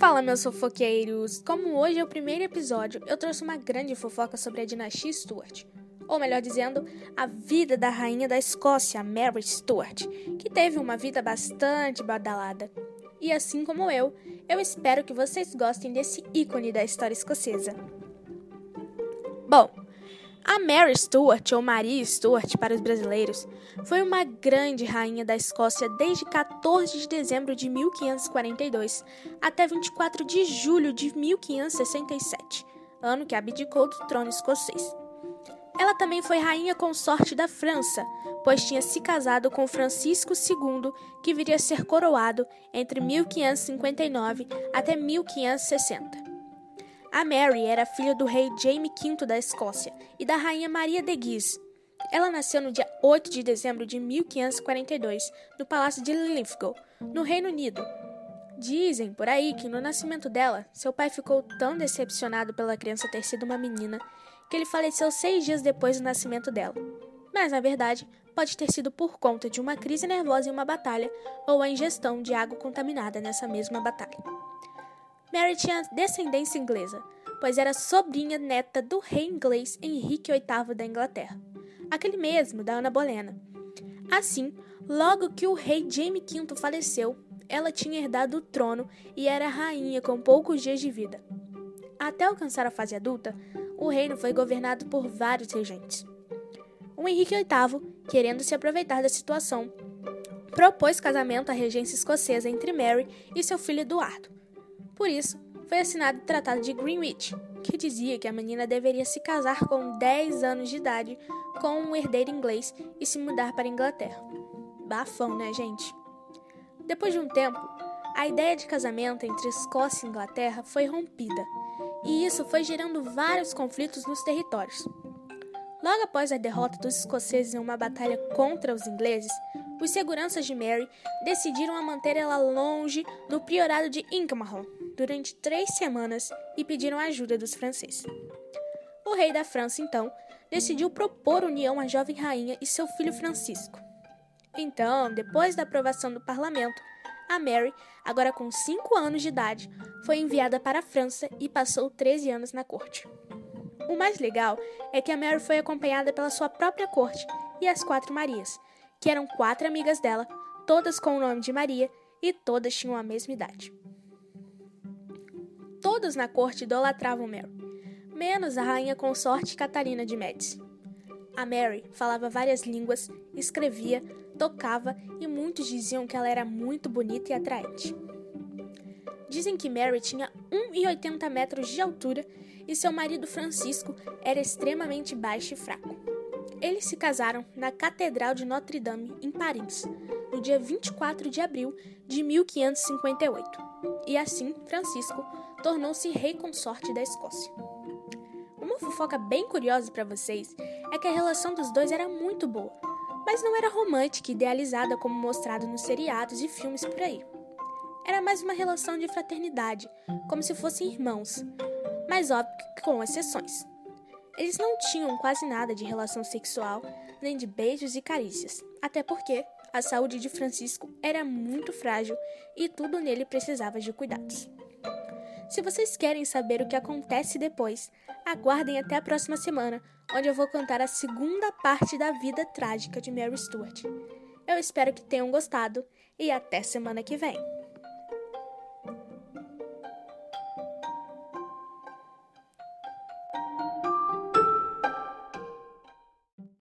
Fala, meus fofoqueiros! Como hoje é o primeiro episódio, eu trouxe uma grande fofoca sobre a dinastia Stuart. Ou melhor dizendo, a vida da rainha da Escócia, Mary Stuart, que teve uma vida bastante badalada. E assim como eu, eu espero que vocês gostem desse ícone da história escocesa. Bom, a Mary Stuart, ou Maria Stuart para os brasileiros, foi uma grande rainha da Escócia desde 14 de dezembro de 1542 até 24 de julho de 1567, ano que abdicou do trono escocês. Ela também foi rainha consorte da França, pois tinha se casado com Francisco II, que viria a ser coroado entre 1559 até 1560. A Mary era filha do rei Jaime V da Escócia e da rainha Maria de Guise. Ela nasceu no dia 8 de dezembro de 1542, no Palácio de Linlithgow, no Reino Unido. Dizem por aí que no nascimento dela, seu pai ficou tão decepcionado pela criança ter sido uma menina que ele faleceu seis dias depois do nascimento dela. Mas, na verdade, pode ter sido por conta de uma crise nervosa em uma batalha ou a ingestão de água contaminada nessa mesma batalha. Mary tinha descendência inglesa, pois era sobrinha neta do rei inglês Henrique VIII da Inglaterra, aquele mesmo da Ana Bolena. Assim, logo que o rei Jaime V faleceu, ela tinha herdado o trono e era rainha com poucos dias de vida. Até alcançar a fase adulta, o reino foi governado por vários regentes. O Henrique VIII, querendo se aproveitar da situação, propôs casamento à regência escocesa entre Mary e seu filho Eduardo, por isso, foi assinado o Tratado de Greenwich, que dizia que a menina deveria se casar com 10 anos de idade com um herdeiro inglês e se mudar para a Inglaterra. Bafão, né, gente? Depois de um tempo, a ideia de casamento entre Escócia e Inglaterra foi rompida, e isso foi gerando vários conflitos nos territórios. Logo após a derrota dos escoceses em uma batalha contra os ingleses, os seguranças de Mary decidiram a manter ela longe do priorado de Inkermann durante três semanas e pediram ajuda dos franceses. O rei da França, então, decidiu propor união à jovem rainha e seu filho Francisco. Então, depois da aprovação do parlamento, a Mary, agora com 5 anos de idade, foi enviada para a França e passou 13 anos na corte. O mais legal é que a Mary foi acompanhada pela sua própria corte e as quatro Marias, que eram quatro amigas dela, todas com o nome de Maria e todas tinham a mesma idade. Todos na corte idolatravam Mary, menos a rainha consorte Catarina de Médici. A Mary falava várias línguas, escrevia, tocava e muitos diziam que ela era muito bonita e atraente. Dizem que Mary tinha 1,80 metros de altura e seu marido Francisco era extremamente baixo e fraco. Eles se casaram na Catedral de Notre-Dame, em Paris, no dia 24 de abril de 1558, e assim Francisco tornou-se rei consorte da Escócia. Uma fofoca bem curiosa para vocês é que a relação dos dois era muito boa, mas não era romântica e idealizada como mostrado nos seriados e filmes por aí. Era mais uma relação de fraternidade, como se fossem irmãos, mas óbvio que com exceções. Eles não tinham quase nada de relação sexual, nem de beijos e carícias, até porque a saúde de Francisco era muito frágil e tudo nele precisava de cuidados. Se vocês querem saber o que acontece depois, aguardem até a próxima semana, onde eu vou contar a segunda parte da vida trágica de Mary Stuart. Eu espero que tenham gostado e até semana que vem.